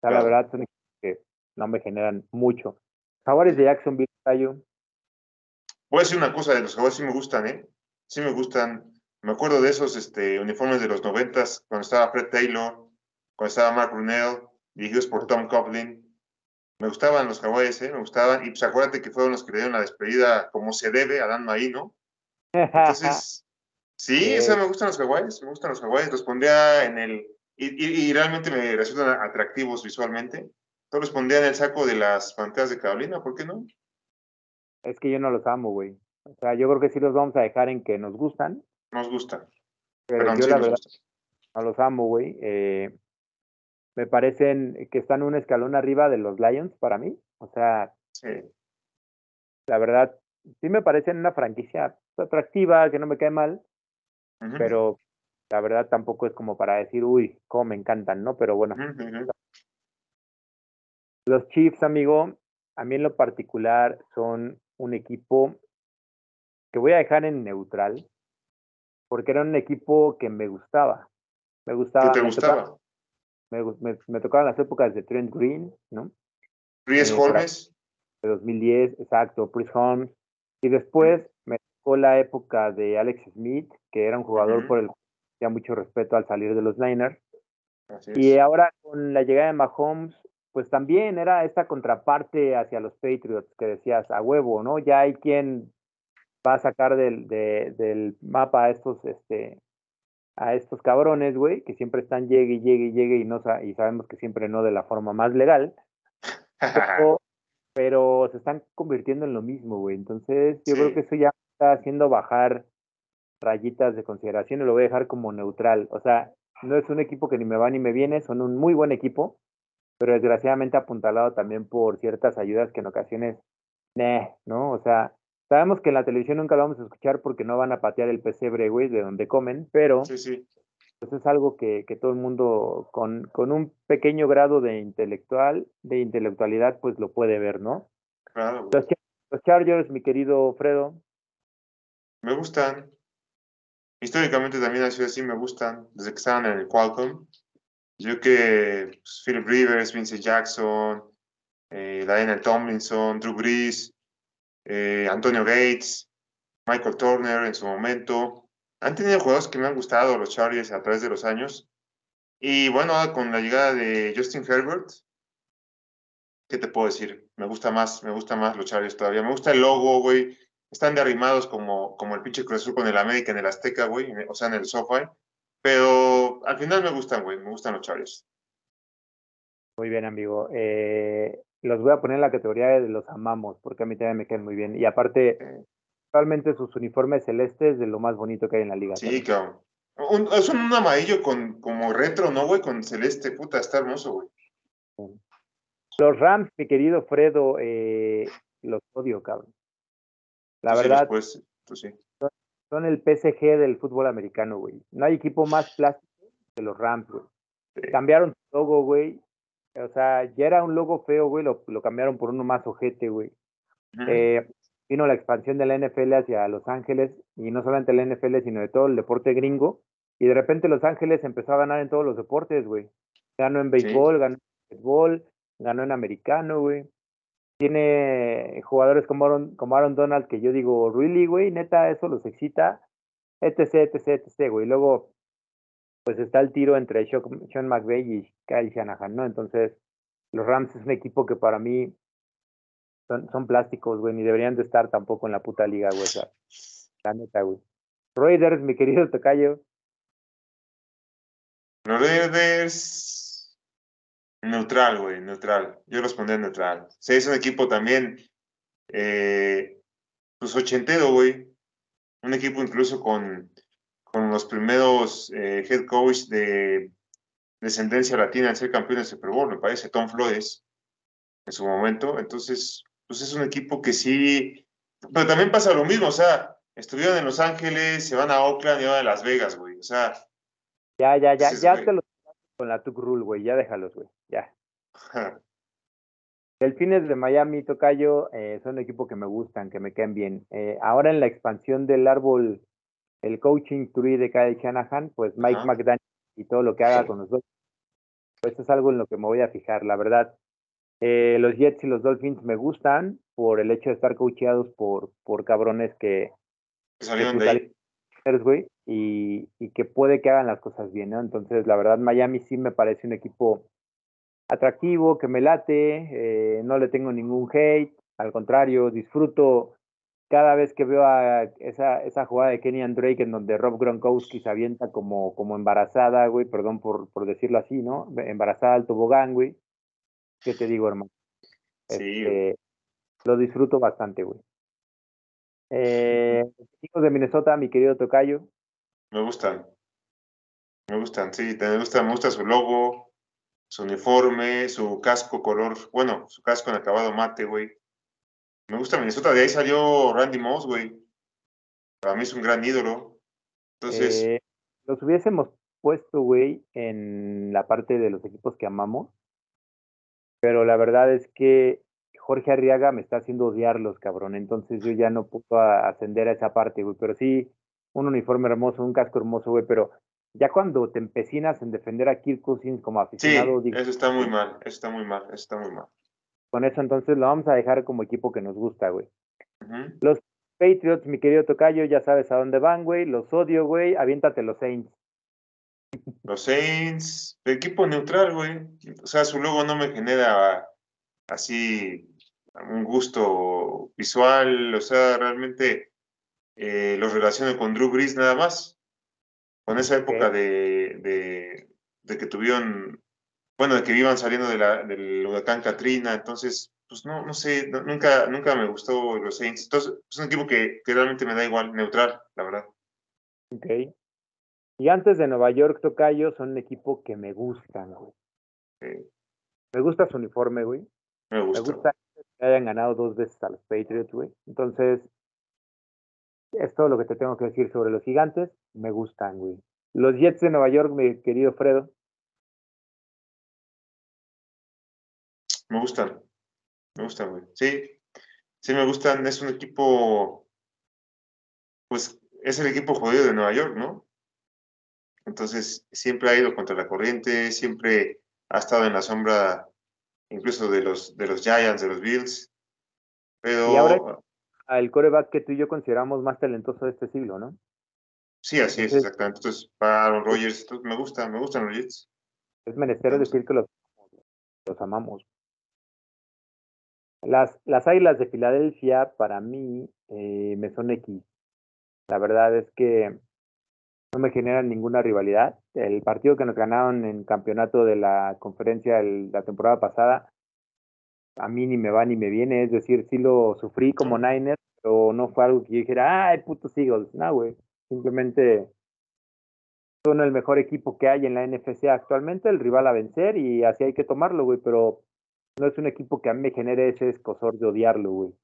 sea, la Claro. verdad son que no me generan mucho. Jaguares de Jacksonville, Tayo. Voy a decir una cosa, de los Jaguares sí me gustan, ¿eh? Sí me gustan. Me acuerdo de esos este, uniformes de los noventas, cuando estaba Fred Taylor, cuando estaba Mark Brunell, dirigidos por Tom Coughlin. Me gustaban los Jaguares, ¿eh? Me gustaban. Y pues acuérdate que fueron los que le dieron la despedida como se debe a Dan Marino. Entonces, sí, o sea, me gustan los Jaguares, me gustan los Jaguares. Los pondría en el... Y, y- y realmente me resultan atractivos visualmente. Entonces los pondría en el saco de las Panteras de Carolina, ¿por qué no? es que yo no los amo, güey. O sea, yo creo que sí los vamos a dejar en que nos gustan, Nos gustan. pero Perdón, yo sí la verdad no los amo, güey. Eh, me parecen que están un escalón arriba de los Lions para mí. O sea, Sí. la verdad, sí me parecen una franquicia atractiva, que no me cae mal, pero la verdad tampoco es como para decir, uy, cómo me encantan, ¿no? Pero bueno, los Chiefs, amigo, a mí en lo particular son un equipo que voy a dejar en neutral, porque era un equipo que me gustaba. Me ¿Qué gustaba. te gustaba? Me, me- me tocaban las épocas de Trent Green, ¿no? Ries Eh. Holmes. De 2010, exacto, Chris Holmes. Y después me tocó la época de Alex Smith, que era un jugador por el que tenía mucho respeto al salir de los Niners. Así Y es. ahora con la llegada de Mahomes, pues también era esta contraparte hacia los Patriots que decías a huevo, ¿no? Ya hay quien va a sacar del, de- del mapa a estos, este, a estos cabrones, güey, que siempre están llegue y llegue y llegue y no y sabemos que siempre no de la forma más legal, pero, pero se están convirtiendo en lo mismo, güey. Entonces, yo creo que eso ya está haciendo bajar rayitas de consideración y lo voy a dejar como neutral. O sea, no es un equipo que ni me va ni me viene, son un muy buen equipo, pero desgraciadamente apuntalado también por ciertas ayudas que en ocasiones, nah, ¿no? O sea, sabemos que en la televisión nunca lo vamos a escuchar porque no van a patear el pesebre, güey, de donde comen, pero Sí, sí. pues es algo que, que todo el mundo con, con un pequeño grado de intelectual, de intelectualidad, pues lo puede ver, ¿no? Claro. güey. Los, los Chargers, mi querido Fredo, Me gustan. Históricamente también ha sido así, me gustan. Desde que estaban en el Qualcomm. Yo que pues, Philip Rivers, Vince Jackson, eh, Lionel Tomlinson, Drew Brees, eh, Antonio Gates, Michael Turner en su momento. Han tenido jugadores que me han gustado los Chargers a través de los años. Y bueno, con la llegada de Justin Herbert, ¿qué te puedo decir? Me gusta más, me gusta más los Chargers todavía. Me gusta el logo, güey. Están de arrimados como, como el pinche Cruz con el América en el Azteca, güey. O sea, en el SoFi. Pero al final me gustan, güey. Me gustan los Chargers. muy bien, amigo. Eh, los voy a poner en la categoría de los amamos, porque a mí también me caen muy bien. Y aparte, realmente sus uniformes celestes de lo más bonito que hay en la liga. sí, cabrón. Un- es un amarillo con, como retro, ¿no, güey? Con celeste. Puta, está hermoso, güey. Los Rams, mi querido Fredo, eh, los odio, cabrón. La Tú sí, verdad, después, tú sí. son el PSG del fútbol americano, güey. No hay equipo más plástico que los Rams, güey. Sí. Cambiaron su logo, güey. O sea, ya era un logo feo, güey, lo, lo cambiaron por uno más ojete, güey. Eh, vino la expansión de la NFL hacia Los Ángeles, y no solamente la NFL, sino de todo el deporte gringo, y de repente Los Ángeles empezó a ganar en todos los deportes, güey. Ganó en béisbol, ganó en fútbol, ganó en americano, güey. Tiene jugadores como Aaron, como Aaron Donald que yo digo, really, güey, neta, eso los excita, etc, etc, etc, güey. Luego, pues está el tiro entre Sean McVay y Kyle Shanahan, ¿no? Entonces, los Rams es un equipo que para mí son, plásticos, güey, ni deberían de estar tampoco en la puta liga, güey. la neta, güey. Raiders, mi querido Tocayo. Los Raiders, neutral, güey, neutral. Yo los pondría neutral. Sí, es un equipo también, eh, pues ochentero, güey. Un equipo incluso con, con los primeros eh, head coach de descendencia latina en ser campeón de Super Bowl, me parece, Tom Flores, en su momento. Entonces, pues es un equipo que sí, pero también pasa lo mismo, o sea, estuvieron en Los Ángeles, se van a Oakland y van a Las Vegas, güey, o sea. Ya, ya, ya, ya te lo con la Tuc Rule, güey, ya déjalos, güey, ya. Delfines de Miami, Tocayo, eh, son un equipo que me gustan, que me caen bien. Eh, ahora en la expansión del árbol, el coaching tree de Kyle Shanahan, pues Mike McDaniel y todo lo que haga con los dos, pues es algo en lo que me voy a fijar, la verdad. Eh, los Jets y los Dolphins me gustan por el hecho de estar coacheados por, por cabrones que, salieron de ahí. y, y, que puede que hagan las cosas bien, ¿no? Entonces, la verdad, Miami sí me parece un equipo atractivo, que me late, eh, no le tengo ningún hate, al contrario, disfruto cada vez que veo a esa, esa jugada de Kenny Drake en donde Rob Gronkowski se avienta como, como embarazada, güey, perdón por, por decirlo así, ¿no? Embarazada al tobogán, güey. ¿Qué te digo, hermano? Sí. Este, lo disfruto bastante, güey. Eh, chicos de Minnesota, mi querido Tocayo. Me gustan. Me gustan, sí, me gusta, me gusta su logo, su uniforme, su casco color, bueno, su casco en acabado mate, güey. Me gusta Minnesota, de ahí salió Randy Moss, güey. Para mí es un gran ídolo. Entonces. Eh, los hubiésemos puesto, güey, en la parte de los equipos que amamos pero la verdad es que Jorge Arriaga me está haciendo odiarlos, cabrón. Entonces yo ya no puedo ascender a esa parte, güey. Pero sí, un uniforme hermoso, un casco hermoso, güey. Pero ya cuando te empecinas en defender a Kirk Cousins como aficionado. Sí, eso está muy mal, eso está muy mal, eso está muy mal. Con eso entonces lo vamos a dejar como equipo que nos gusta, güey. Los Patriots, mi querido Tocayo, ya sabes a dónde van, güey. Los odio, güey. Aviéntate los Saints. Los Saints, equipo neutral, güey. O sea, su logo no me genera así un gusto visual. O sea, realmente eh, los relaciono con Drew Brees nada más. Con esa época de, de, que tuvieron, bueno, de que iban saliendo de la, del huracán Katrina. Entonces, pues no, no sé, nunca, nunca me gustó los Saints. Entonces, es un equipo que, que realmente me da igual, neutral, la verdad. Ok. Y antes de Nueva York, Tocayo son un equipo que me gustan, güey. Me gusta su uniforme, güey. Me gusta. Me gusta que hayan ganado dos veces a los Patriots, güey. Entonces, es todo lo que te tengo que decir sobre los gigantes. Me gustan, güey. Los Jets de Nueva York, mi querido Fredo. Me gustan. Me gustan, güey. Sí, sí me gustan. Es un equipo, pues, es el equipo jodido de Nueva York, ¿no? Entonces, siempre ha ido contra la corriente, siempre ha estado en la sombra incluso de los, de los Giants, de los Bills. Pero... Y ahora el coreback que tú y yo consideramos más talentoso de este siglo, ¿no? Sí, así es, exactamente. Entonces, para Aaron Rodgers, me gusta, me gustan los Jets. Es menester decir que los, los amamos. Las, las Águilas de Filadelfia, para mí, eh, me son X. La verdad es que no me generan ninguna rivalidad. El partido que nos ganaron en campeonato de la conferencia la temporada pasada, a mí ni me va ni me viene, es decir, sí lo sufrí como Niner, pero no fue algo que yo dijera, ay, putos Eagles, no, güey, simplemente son el mejor equipo que hay en la NFC actualmente, el rival a vencer y así hay que tomarlo, güey, pero no es un equipo que a mí me genere ese escosor de odiarlo, güey.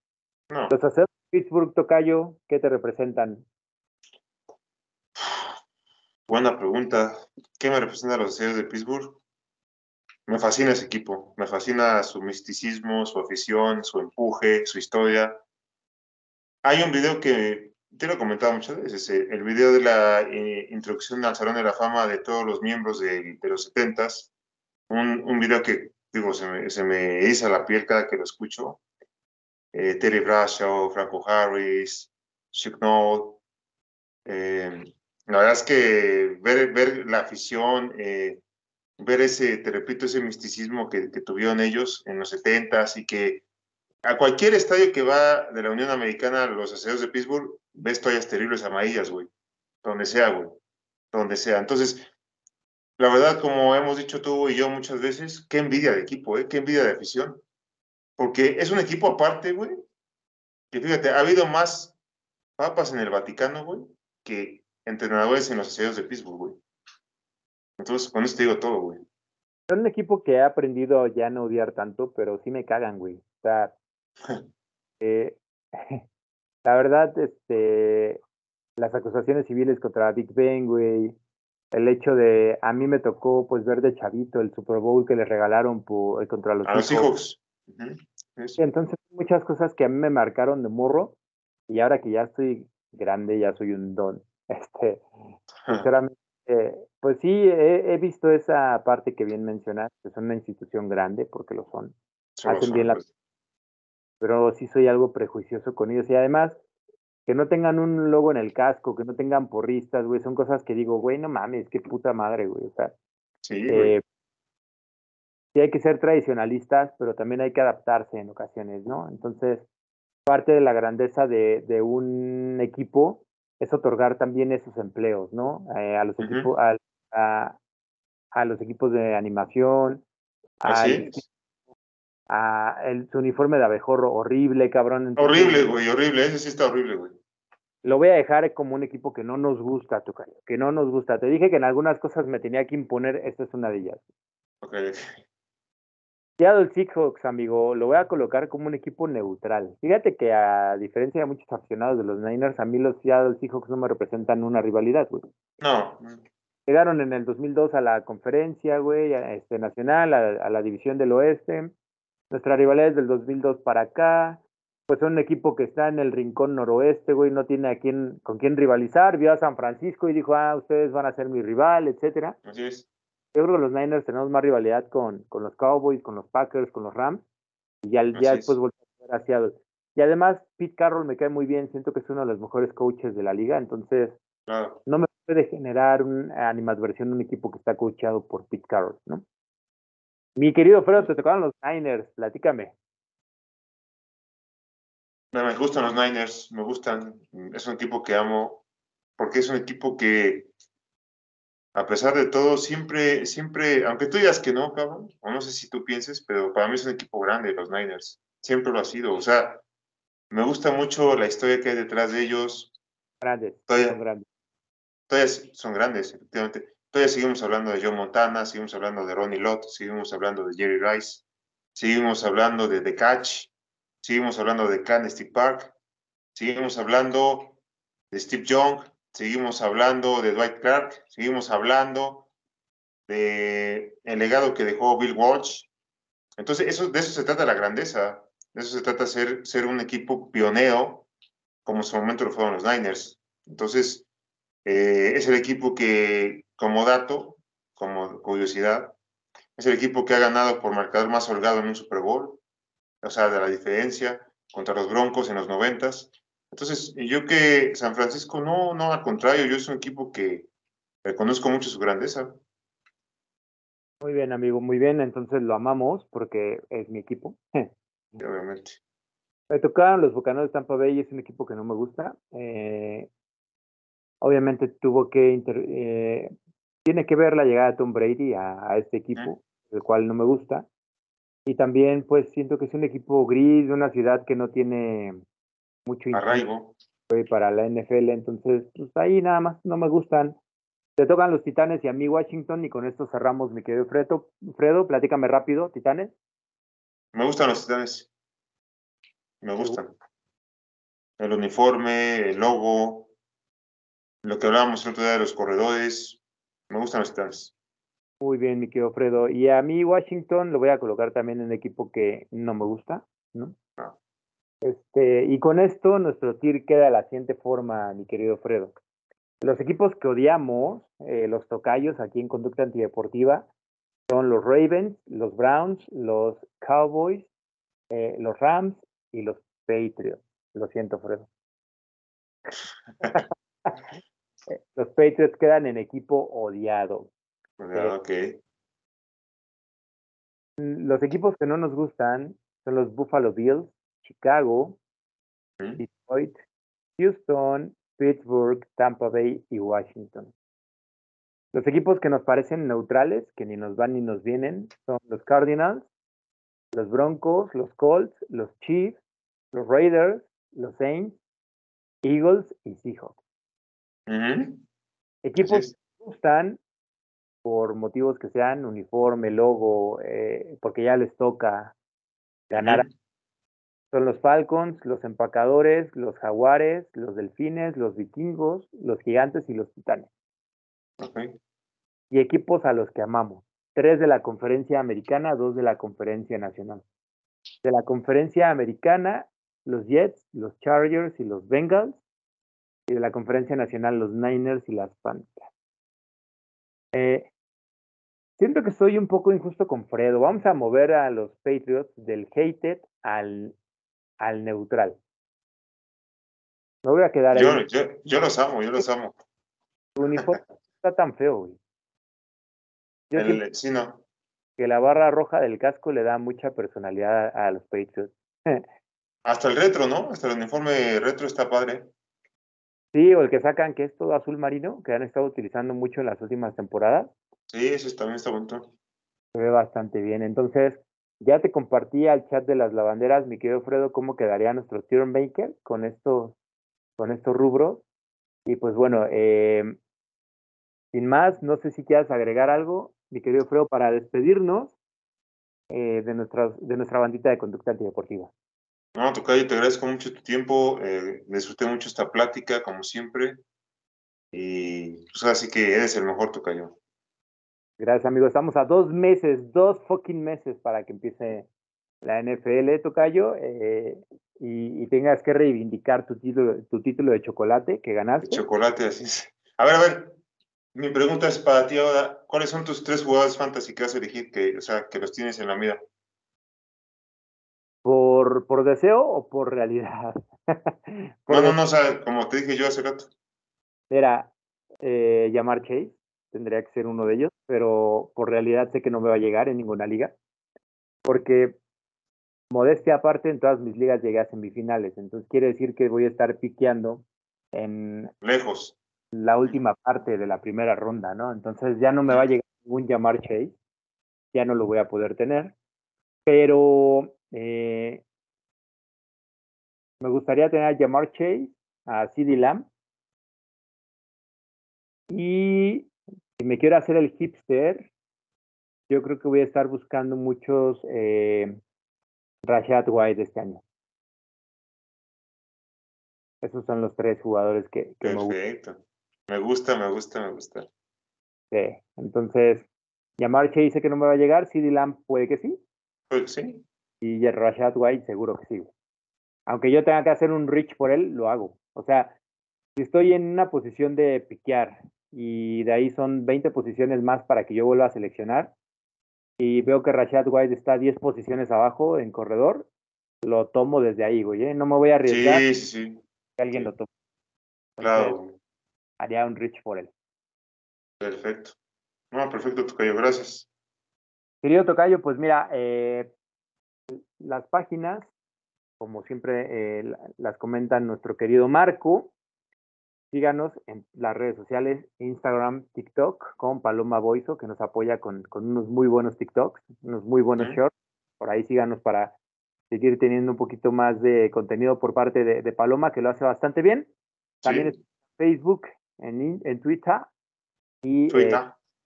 No. Los Pittsburgh, Tocayo, ¿qué te representan? Buena pregunta. ¿Qué me representa los deseos de Pittsburgh? Me fascina ese equipo. Me fascina su misticismo, su afición, su empuje, su historia. hay un video que te lo he comentado muchas veces, el video de la eh, introducción al Salón de la Fama de todos los miembros de, de los 70s, un, un, video que, digo, se me, se me eriza la piel cada que lo escucho. Eh, Terry Bradshaw, Franco Harris, Chuck Noll. Eh, la verdad es que ver, ver la afición, eh, ver ese, te repito, ese misticismo que, que tuvieron ellos en los 70s y que a cualquier estadio que va de la Unión Americana, los aseos de Pittsburgh, ves toallas terribles amarillas, güey. Donde sea, güey. Donde sea. Entonces, la verdad, como hemos dicho tú y yo muchas veces, qué envidia de equipo, ¿eh? Qué envidia de afición. Porque es un equipo aparte, güey. Que fíjate, ha habido más papas en el Vaticano, güey, que entrenadores en los aseos de Pittsburgh, güey. Entonces, con esto digo todo, güey. Es un equipo que he aprendido ya no odiar tanto, pero sí me cagan, güey. O sea, eh, la verdad, este, las acusaciones civiles contra Big Ben, güey, el hecho de, a mí me tocó pues ver de chavito el Super Bowl que le regalaron por, contra los a los hijos. Uh -huh. sí, entonces muchas cosas que a mí me marcaron de morro y ahora que ya estoy grande, ya soy un don. Este, sinceramente, pues sí, he, he, visto esa parte que bien mencionas, que son una institución grande, porque lo son. Solo hacen son, bien la pues. pero sí soy algo prejuicioso con ellos. Y además, que no tengan un logo en el casco, que no tengan porristas, güey, son cosas que digo, güey, no mames, qué puta madre, güey. O sea, Sí, güey. eh, sí hay que ser tradicionalistas, pero también hay que adaptarse en ocasiones, ¿no? Entonces, parte de la grandeza de, de un equipo es otorgar también esos empleos, ¿no? Eh, a los equipos, a, a, a los equipos de animación, Así a el, su uniforme de abejorro horrible, cabrón. entonces, Horrible, güey, horrible. Ese sí está horrible, güey. Lo voy a dejar como un equipo que no nos gusta, Tocayo, que no nos gusta. Te dije que en algunas cosas me tenía que imponer, esta es una de ellas. Ok, Seattle Seahawks, amigo, lo voy a colocar como un equipo neutral. Fíjate que a diferencia de muchos aficionados de los Niners, a mí los Seattle Seahawks no me representan una rivalidad, güey. No, Llegaron en el 2002 a la conferencia, güey, a- este, nacional, a, a la división del oeste. Nuestra rivalidad es del 2002 para acá. Pues son un equipo que está en el rincón noroeste, güey, no tiene a quién, con quién rivalizar. Vio a San Francisco y dijo, ah, ustedes van a ser mi rival, etcétera. así es. Yo creo que los Niners tenemos más rivalidad con, con los Cowboys, con los Packers, con los Rams. Y ya, ya después es. volvemos a ver a Seattle. Y además, Pete Carroll me cae muy bien. Siento que es uno de los mejores coaches de la liga. Entonces, Claro. no me puede generar una animadversión un equipo que está coachado por Pete Carroll, ¿no? Mi querido Fredo, te tocaron los Niners. Platícame. Me gustan los Niners, me gustan. Es un equipo que amo, porque es un equipo que, a pesar de todo, siempre, siempre, aunque tú digas que no, cabrón, o no sé si tú pienses, pero para mí es un equipo grande, los Niners. Siempre lo ha sido. O sea, me gusta mucho la historia que hay detrás de ellos. Grandes. Todavía- Son grandes. Todavía son grandes, efectivamente. Todavía seguimos hablando de Joe Montana, seguimos hablando de Ronnie Lott, seguimos hablando de Jerry Rice, seguimos hablando de The Catch, seguimos hablando de Clandestine Park, seguimos hablando de Steve Young, seguimos hablando de Dwight Clark, seguimos hablando de el legado que dejó Bill Walsh. Entonces, eso, de eso se trata la grandeza, de eso se trata ser, ser un equipo pionero, como en su momento lo fueron los Niners. Entonces, eh, es el equipo que, como dato, como curiosidad, es el equipo que ha ganado por marcador más holgado en un Super Bowl, o sea, de la diferencia contra los Broncos en los noventas. Entonces, yo que San Francisco, no, no, al contrario, yo es un equipo que reconozco mucho su grandeza. Muy bien, amigo, muy bien. Entonces lo amamos porque es mi equipo. Obviamente. Me tocaron los Bucaneros de Tampa Bay y es un equipo que no me gusta. Eh, obviamente tuvo que inter- eh, tiene que ver la llegada de Tom Brady a, a este equipo, el cual no me gusta. Y también pues siento que es un equipo gris de una ciudad que no tiene mucho Arraigo. para la NFL, entonces pues ahí nada más no me gustan. Te tocan los Titanes y a mí Washington y con esto cerramos mi querido Fredo. Fredo, platícame rápido, Titanes. Me gustan los titanes. Me gustan. El uniforme, el logo, lo que hablábamos el otro día de los corredores. Me gustan los titanes. Muy bien, mi querido Fredo. Y a mí Washington lo voy a colocar también en un equipo que no me gusta, ¿no? Ah. Este, y con esto nuestro tier queda de la siguiente forma, mi querido Fredo. Los equipos que odiamos, eh, los tocayos aquí en Conducta Antideportiva, son los Ravens, los Browns, los Cowboys, eh, los Rams y los Patriots. Lo siento, Fredo. los Patriots quedan en equipo odiado. Ok. Los equipos que no nos gustan son los Buffalo Bills, Chicago, Detroit, Houston, Pittsburgh, Tampa Bay y Washington. Los equipos que nos parecen neutrales, que ni nos van ni nos vienen, son los Cardinals, los Broncos, los Colts, los Chiefs, los Raiders, los Saints, Eagles y Seahawks. Equipos que nos gustan por motivos que sean uniforme, logo, eh, porque ya les toca ganar. Son los Falcons, los Empacadores, los Jaguares, los Delfines, los Vikingos, los Gigantes y los Titanes. Y equipos a los que amamos. Tres de la conferencia americana, dos de la conferencia nacional. De la conferencia americana, los Jets, los Chargers y los Bengals. Y de la conferencia nacional, los Niners y las Panthers. Eh, siento que soy un poco injusto con Fredo. Vamos a mover a los Patriots del hated al, al neutral. Me voy a quedar yo, ahí. Yo, yo los amo, yo los amo. Tu uniforme está tan feo, güey. Yo El, sí, no. Que la barra roja del casco le da mucha personalidad a, a los Patriots. Hasta el retro, ¿no? Hasta el uniforme retro está padre. Sí, o el que sacan que es todo azul marino, que han estado utilizando mucho en las últimas temporadas. Sí, ese también está bonito. Se ve bastante bien. Entonces, ya te compartí al chat de las lavanderas, mi querido Fredo, cómo quedaría nuestro tier maker con estos, con estos rubros. Y pues bueno, eh, sin más, no sé si quieras agregar algo, mi querido Fredo, para despedirnos eh, de, nuestra, de nuestra bandita de conducta antideportiva. No, Tocayo, te agradezco mucho tu tiempo, eh, disfruté mucho esta plática, como siempre, y pues así que eres el mejor Tocayo. Gracias, amigo. Estamos a dos meses, dos fucking meses para que empiece la NFL, Tocayo, eh, y, tengas que reivindicar tu título, tu título de chocolate que ganaste. chocolate, así es. A ver, a ver, mi pregunta es para ti ahora, ¿cuáles son tus tres jugadores fantasy que vas a elegir, que, o sea, que los tienes en la mira? ¿Por, por deseo o por realidad? no, no, no, o sea, como te dije yo hace rato. Era eh, llamar Chase, tendría que ser uno de ellos, pero por realidad sé que no me va a llegar en ninguna liga, porque modestia aparte, en todas mis ligas llegué a semifinales, entonces quiere decir que voy a estar piqueando en lejos la última parte de la primera ronda, ¿no? Entonces ya no me va a llegar ningún llamar Chase, ya no lo voy a poder tener, pero eh, me gustaría tener a llamar Chase, a CD Lamb y si me quiero hacer el hipster, yo creo que voy a estar buscando muchos eh, Rashad White este año. Esos son los tres jugadores que, Perfecto. Me gusta, me gusta, me gusta. Sí, entonces, Yamarche dice que no me va a llegar, CD Lamb puede que sí. Pues sí. Y Rashad White seguro que sí. Aunque yo tenga que hacer un reach por él, lo hago. O sea, si estoy en una posición de piquear y de ahí son 20 posiciones más para que yo vuelva a seleccionar. Y veo que Rashad White está 10 posiciones abajo en corredor, lo tomo desde ahí, güey. ¿eh? No me voy a arriesgar sí, sí. que alguien lo tome. claro. Haría un reach por él. Perfecto. No, perfecto, Tocayo, gracias. Querido Tocayo, pues mira, eh, las páginas, como siempre eh, las comenta nuestro querido Marco, Síganos en las redes sociales, Instagram, TikTok, con Paloma Boiso, que nos apoya con, unos muy buenos TikToks, unos muy buenos shorts. Por ahí síganos para seguir teniendo un poquito más de contenido por parte de, Paloma, que lo hace bastante bien. También en Facebook, en, en Twitter y eh,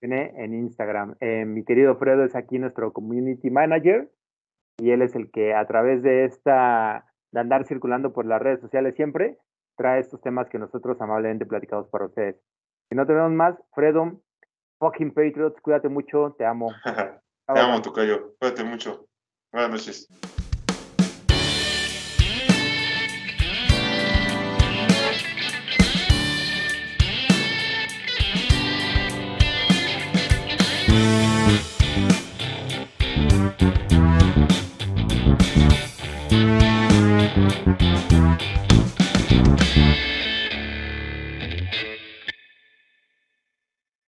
en Instagram. Eh, mi querido Fredo es aquí nuestro community manager y él es el que a través de esta, de andar circulando por las redes sociales siempre, trae estos temas que nosotros amablemente platicamos para ustedes. Si no tenemos más, Fredo, fucking Patriots, cuídate mucho, te amo. te amo, Tocayo, cuídate mucho. Buenas noches.